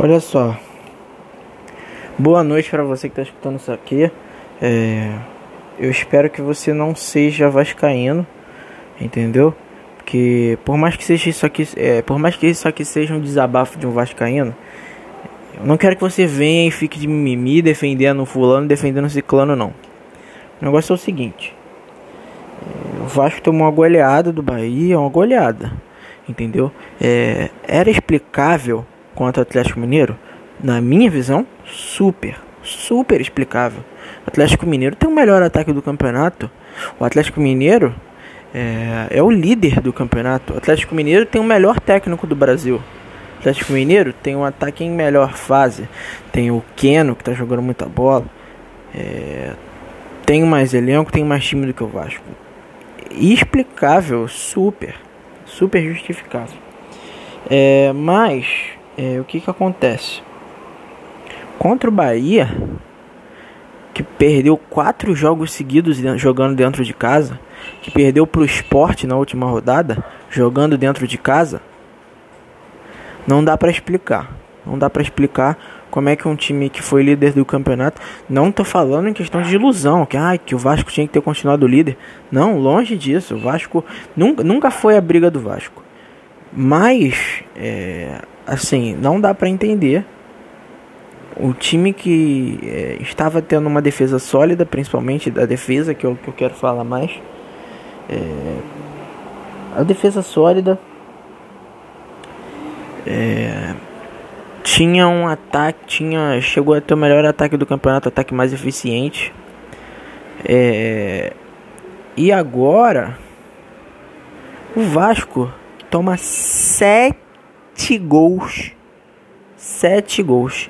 Olha só. Boa noite para você que está escutando isso aqui. É, eu espero que você não seja vascaíno, entendeu? Porque por mais que seja isso aqui, é, por mais que isso aqui seja um desabafo de um vascaíno, eu não quero que você venha e fique de mimimi defendendo fulano, defendendo ciclano não. O negócio é o seguinte: é, o Vasco tomou uma goleada do Bahia, uma goleada, entendeu? É, era explicável contra o Atlético Mineiro, na minha visão, super, super explicável. O Atlético Mineiro tem o melhor ataque do campeonato. O Atlético Mineiro é, é o líder do campeonato. O Atlético Mineiro tem o melhor técnico do Brasil. O Atlético Mineiro tem um ataque em melhor fase. Tem o Keno, que está jogando muita bola. É, tem mais elenco, tem mais time do que o Vasco. Explicável, super. Super justificável. É, mas é, o que, que acontece? Contra o Bahia, que perdeu quatro jogos seguidos jogando dentro de casa, que perdeu para o esporte na última rodada, jogando dentro de casa, não dá para explicar. Não dá para explicar como é que um time que foi líder do campeonato, não tô falando em questão de ilusão, que, ah, que o Vasco tinha que ter continuado líder. Não, longe disso. O Vasco nunca, nunca foi a briga do Vasco. Mas é, assim, não dá para entender. O time que é, estava tendo uma defesa sólida, principalmente da defesa, que eu, que eu quero falar mais. É, a defesa sólida é, tinha um ataque, tinha chegou a ter o melhor ataque do campeonato, ataque mais eficiente. É, e agora o Vasco toma sete sete gols. Sete gols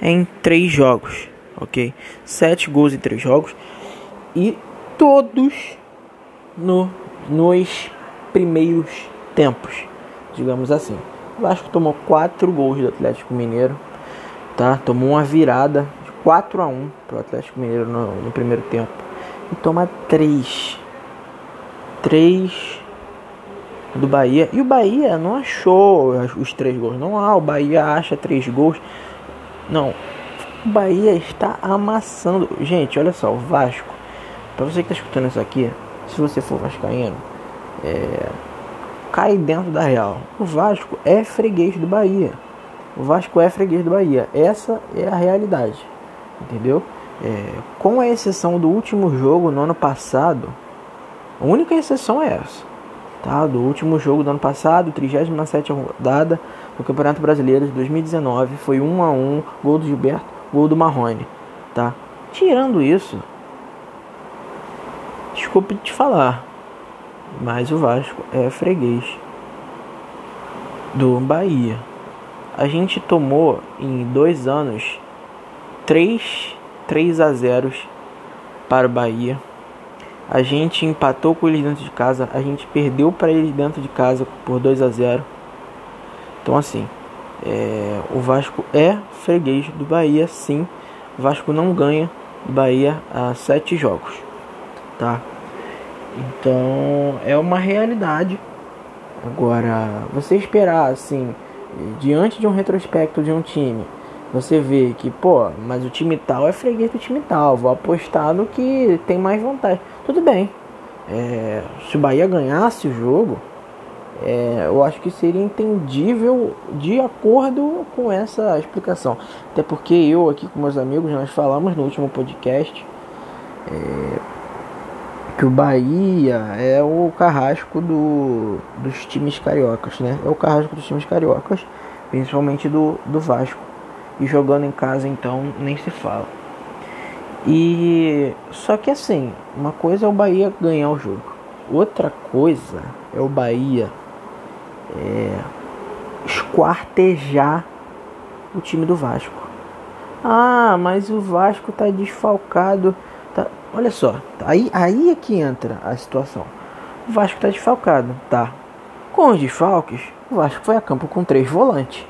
em três jogos, ok? Sete gols em três jogos e todos no, nos primeiros tempos, digamos assim. O Vasco tomou quatro gols do Atlético Mineiro, tá? Tomou uma virada de 4 a 1 pro Atlético Mineiro no, no primeiro tempo e toma três, três do Bahia. E o Bahia não achou os três gols. Não há, o Bahia acha três gols. Não. O Bahia está amassando. Gente, olha só, o Vasco. Para você que está escutando isso aqui, se você for vascaíno, é, cai dentro da real. O Vasco é freguês do Bahia. O Vasco é freguês do Bahia. Essa é a realidade. Entendeu? É, com a exceção do último jogo no ano passado, a única exceção é essa tá? do último jogo do ano passado, 37 rodada do Campeonato Brasileiro de 2019. Foi 1 a 1 gol do Gilberto, gol do Marrone. Tá? Tirando isso, desculpe te falar, mas o Vasco é freguês do Bahia. A gente tomou em dois anos 3, 3 a 0 para o Bahia. A gente empatou com eles dentro de casa, a gente perdeu para eles dentro de casa por 2 a 0. Então assim, é, o Vasco é freguês do Bahia, sim. O Vasco não ganha do Bahia a sete jogos, tá? Então é uma realidade. Agora, você esperar assim, diante de um retrospecto de um time você vê que, pô, mas o time tal é freguês do time tal, vou apostar no que tem mais vantagem. Tudo bem. É, se o Bahia ganhasse o jogo, é, eu acho que seria entendível de acordo com essa explicação. Até porque eu aqui com meus amigos nós falamos no último podcast é, que o Bahia é o carrasco do, dos times cariocas, né? É o carrasco dos times cariocas, principalmente do, do Vasco. E jogando em casa, então, nem se fala. E só que assim, uma coisa é o Bahia ganhar o jogo, outra coisa é o Bahia é, esquartejar o time do Vasco. Ah, mas o Vasco tá desfalcado. Tá, olha só, aí, aí é que entra a situação. O Vasco tá desfalcado, tá? Com os desfalques, o Vasco foi a campo com três volantes.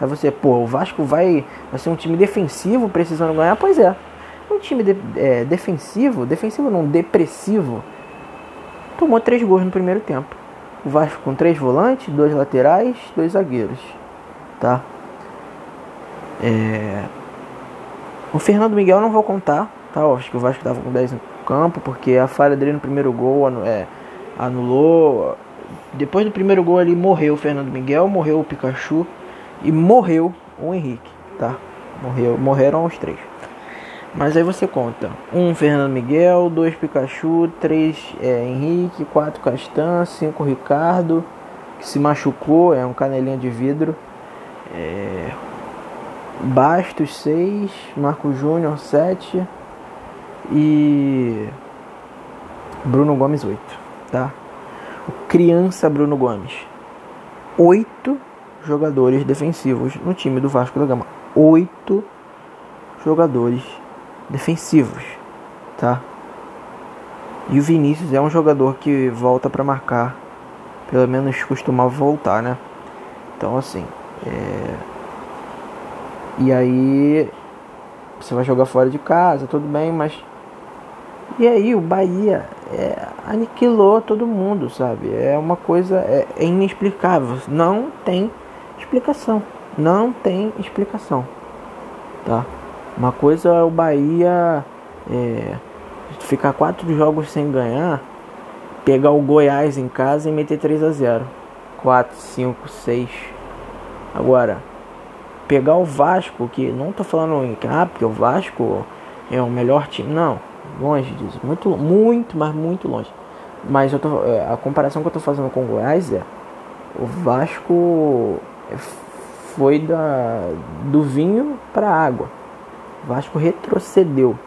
Aí você, pô, o Vasco vai, vai ser um time defensivo precisando ganhar? Pois é. Um time de, é, defensivo, defensivo não, depressivo, tomou três gols no primeiro tempo. O Vasco com três volantes, dois laterais, dois zagueiros. Tá? É... O Fernando Miguel não vou contar, tá? Eu acho que o Vasco estava com 10 no campo, porque a falha dele no primeiro gol é, anulou. Depois do primeiro gol ali morreu o Fernando Miguel, morreu o Pikachu e morreu o Henrique, tá? Morreu, morreram os três. Mas aí você conta: um Fernando Miguel, dois Pikachu, três é, Henrique, quatro Castan, cinco Ricardo, que se machucou, é um canelinha de vidro. É, Bastos 6, Marco Júnior 7 e Bruno Gomes 8, tá? O criança Bruno Gomes. 8 jogadores defensivos no time do Vasco da Gama. 8 jogadores defensivos, tá? E o Vinícius é um jogador que volta para marcar, pelo menos costumava voltar, né? Então assim, é e aí você vai jogar fora de casa, tudo bem, mas. E aí o Bahia é, aniquilou todo mundo, sabe? É uma coisa é, é inexplicável. Não tem explicação. Não tem explicação. Tá? Uma coisa é o Bahia é, ficar quatro jogos sem ganhar, pegar o Goiás em casa e meter 3 a 0 4, 5, 6. Agora, pegar o Vasco, que não tô falando em ah, porque o Vasco é o melhor time, não, longe disso, muito, muito, mas muito longe. Mas eu tô, é, a comparação que eu tô fazendo com o Goiás é o Vasco foi da, do vinho para água. Vasco retrocedeu,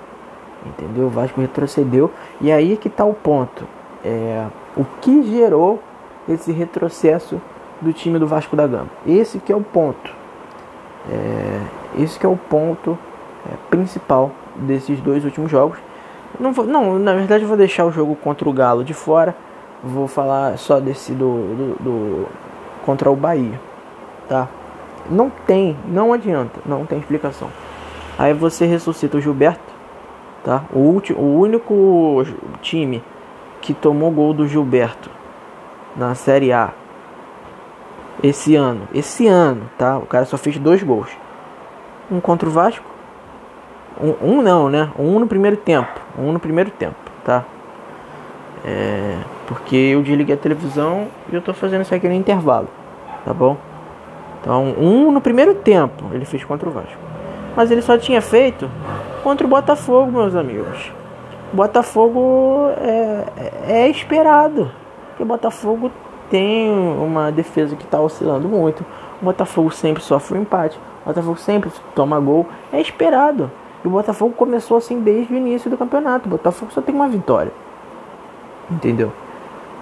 entendeu? Vasco retrocedeu e aí é que tá o ponto. É, o que gerou esse retrocesso do time do Vasco da Gama? Esse que é o ponto. É, esse que é o ponto é, principal desses dois últimos jogos. Não, vou, não, na verdade eu vou deixar o jogo contra o Galo de fora. Vou falar só desse do, do, do contra o Bahia, tá? Não tem, não adianta, não tem explicação. Aí você ressuscita o Gilberto, tá? O, último, o único time que tomou gol do Gilberto na Série A esse ano. Esse ano, tá? O cara só fez dois gols. Um contra o Vasco. Um, um não, né? Um no primeiro tempo. Um no primeiro tempo, tá? É, porque eu desliguei a televisão e eu tô fazendo isso aqui no intervalo, tá bom? Então, um no primeiro tempo ele fez contra o Vasco. Mas ele só tinha feito contra o Botafogo, meus amigos. Botafogo é, é, é esperado. Porque o Botafogo tem uma defesa que está oscilando muito. O Botafogo sempre sofre um empate. O Botafogo sempre toma gol. É esperado. E o Botafogo começou assim desde o início do campeonato. O Botafogo só tem uma vitória. Entendeu?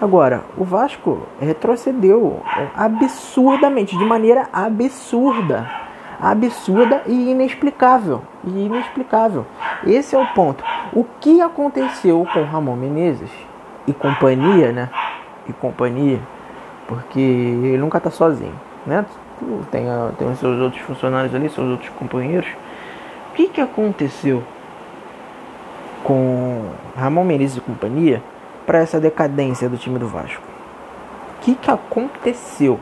Agora, o Vasco retrocedeu absurdamente, de maneira absurda. Absurda e inexplicável. E inexplicável. Esse é o ponto. O que aconteceu com Ramon Menezes e companhia, né? E companhia porque ele nunca está sozinho, né? Tem, tem os seus outros funcionários ali, seus outros companheiros. O que, que aconteceu com Ramon Menezes e companhia para essa decadência do time do Vasco? O que, que aconteceu?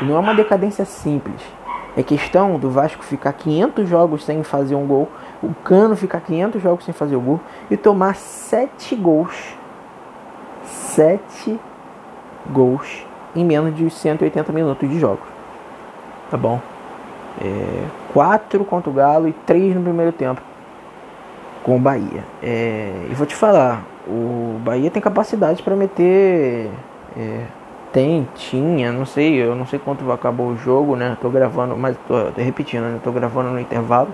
E não é uma decadência simples. É questão do Vasco ficar 500 jogos sem fazer um gol, o Cano ficar 500 jogos sem fazer o gol e tomar 7 gols. 7 gols em menos de 180 minutos de jogos. Tá bom? É, quatro contra o Galo e três no primeiro tempo com o Bahia. É, e vou te falar, o Bahia tem capacidade para meter. É, tem, tinha, não sei, eu não sei quanto acabou o jogo, né? Tô gravando, mas tô, tô repetindo, né? Tô gravando no intervalo.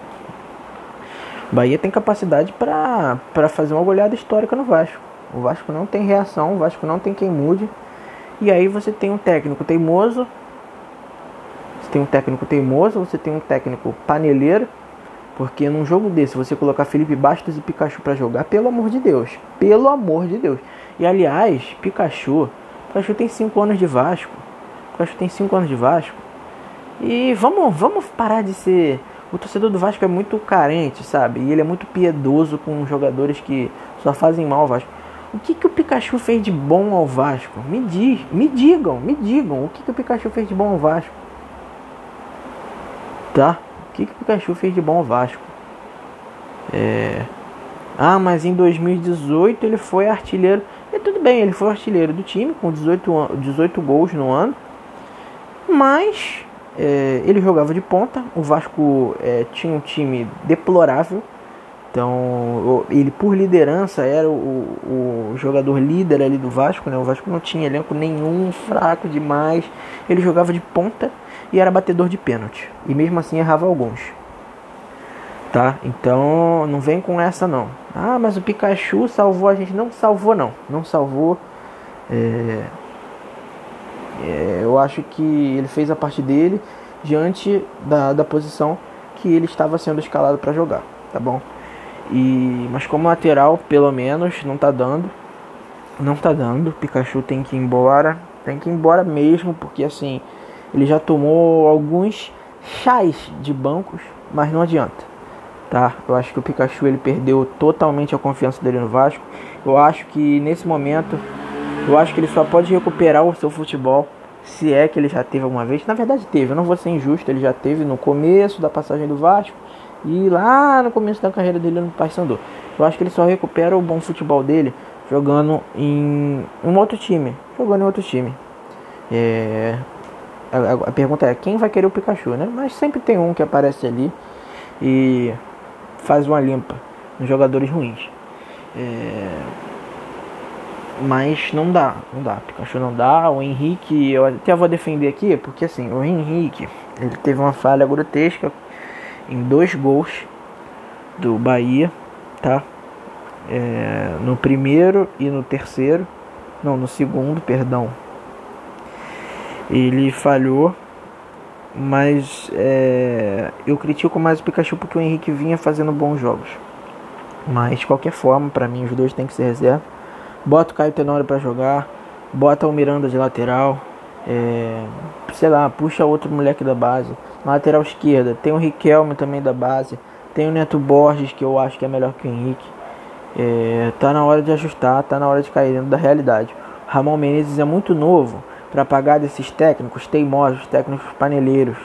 Bahia tem capacidade para fazer uma goleada histórica no Vasco. O Vasco não tem reação, o Vasco não tem quem mude. E aí você tem um técnico teimoso, você tem um técnico teimoso, você tem um técnico paneleiro, porque num jogo desse você colocar Felipe Bastos e Pikachu para jogar, pelo amor de Deus, pelo amor de Deus. E aliás, Pikachu, Pikachu tem 5 anos de Vasco. Pikachu tem 5 anos de Vasco. E vamos, vamos parar de ser o torcedor do Vasco é muito carente, sabe? E ele é muito piedoso com jogadores que só fazem mal ao Vasco. O que, que o Pikachu fez de bom ao Vasco? Me, diz, me digam, me digam. O que, que o Pikachu fez de bom ao Vasco? Tá? O que, que o Pikachu fez de bom ao Vasco? É... Ah, mas em 2018 ele foi artilheiro. E tudo bem, ele foi artilheiro do time com 18, 18 gols no ano. Mas é, ele jogava de ponta. O Vasco é, tinha um time deplorável. Então, ele por liderança era o, o, jogador líder ali do Vasco, né? O Vasco não tinha elenco nenhum, fraco demais. Ele jogava de ponta e era batedor de pênalti. E mesmo assim errava alguns. Tá? Então, não vem com essa não. Ah, mas o Pikachu salvou a gente. Não salvou não. Não salvou. É... É, eu acho que ele fez a parte dele diante da, da posição que ele estava sendo escalado para jogar, tá bom? E, mas como lateral, pelo menos, não tá dando. Não tá dando. Pikachu tem que ir embora. Tem que ir embora mesmo, porque assim, ele já tomou alguns chás de bancos, mas não adianta. Tá? Eu acho que o Pikachu ele perdeu totalmente a confiança dele no Vasco. Eu acho que nesse momento, eu acho que ele só pode recuperar o seu futebol se é que ele já teve alguma vez. Na verdade teve, eu não vou ser injusto, ele já teve no começo da passagem do Vasco e lá no começo da carreira dele no Paysandu. Eu acho que ele só recupera o bom futebol dele jogando em um outro time. Jogando em outro time. É... A, a, pergunta é quem vai querer o Pikachu, né? Mas sempre tem um que aparece ali e faz uma limpa nos jogadores ruins. É... Mas não dá, não dá. Pikachu não dá. O Henrique, eu até vou defender aqui, porque assim, o Henrique, ele teve uma falha grotesca em dois gols do Bahia, tá? É, no primeiro e no terceiro, não, no segundo, perdão. Ele falhou, mas é, eu critico mais o Pikachu porque o Henrique vinha fazendo bons jogos. Mas de qualquer forma, para mim os dois têm que ser reserva. Bota o Caio Tenório para jogar, bota o Miranda de lateral, é, sei lá, puxa outro moleque da base. Na lateral esquerda tem o Riquelme também da base. Tem o Neto Borges, que eu acho que é melhor que o Henrique. É, tá na hora de ajustar, tá na hora de cair dentro da realidade. Ramon Menezes é muito novo para pagar desses técnicos teimosos, técnicos paneleiros,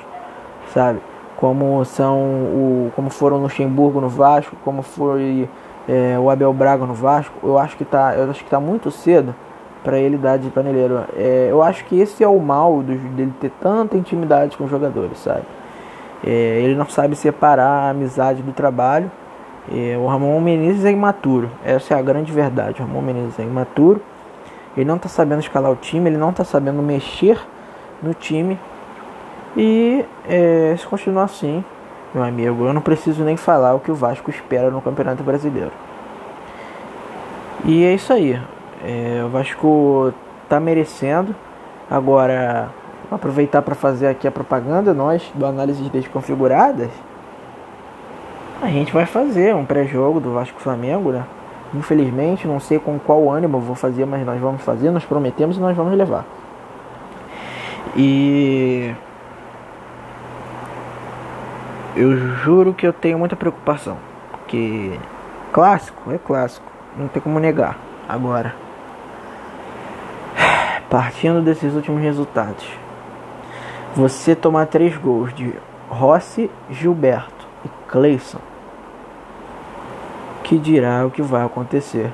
sabe? Como são o, como foram Luxemburgo no Vasco, como foi é, o Abel Braga no Vasco. Eu acho que tá, eu acho que tá muito cedo para ele dar de paneleiro. É, eu acho que esse é o mal do, dele ter tanta intimidade com os jogadores, sabe? É, ele não sabe separar a amizade do trabalho. É, o Ramon Menezes é imaturo, essa é a grande verdade. O Ramon Menezes é imaturo, ele não está sabendo escalar o time, ele não está sabendo mexer no time. E é, se continuar assim, meu amigo, eu não preciso nem falar o que o Vasco espera no Campeonato Brasileiro. E é isso aí. É, o Vasco tá merecendo. Agora, aproveitar para fazer aqui a propaganda, nós do Análises Desconfiguradas, a gente vai fazer um pré-jogo do Vasco Flamengo, né? Infelizmente, não sei com qual ânimo vou fazer, mas nós vamos fazer, nós prometemos e nós vamos levar. E eu juro que eu tenho muita preocupação, porque clássico é clássico, não tem como negar. Agora, Partindo desses últimos resultados, você tomar três gols de Rossi, Gilberto e Cleison, que dirá o que vai acontecer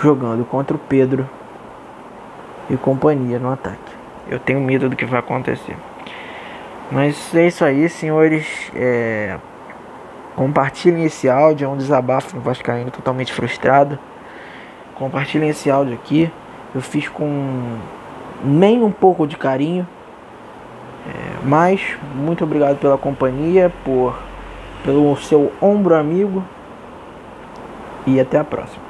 jogando contra o Pedro e companhia no ataque. Eu tenho medo do que vai acontecer. Mas é isso aí, senhores. É... Compartilhem esse áudio, é um desabafo no Vascaíno totalmente frustrado. Compartilhem esse áudio aqui. Eu fiz com nem um pouco de carinho. É, mas muito obrigado pela companhia, por pelo seu ombro amigo e até a próxima.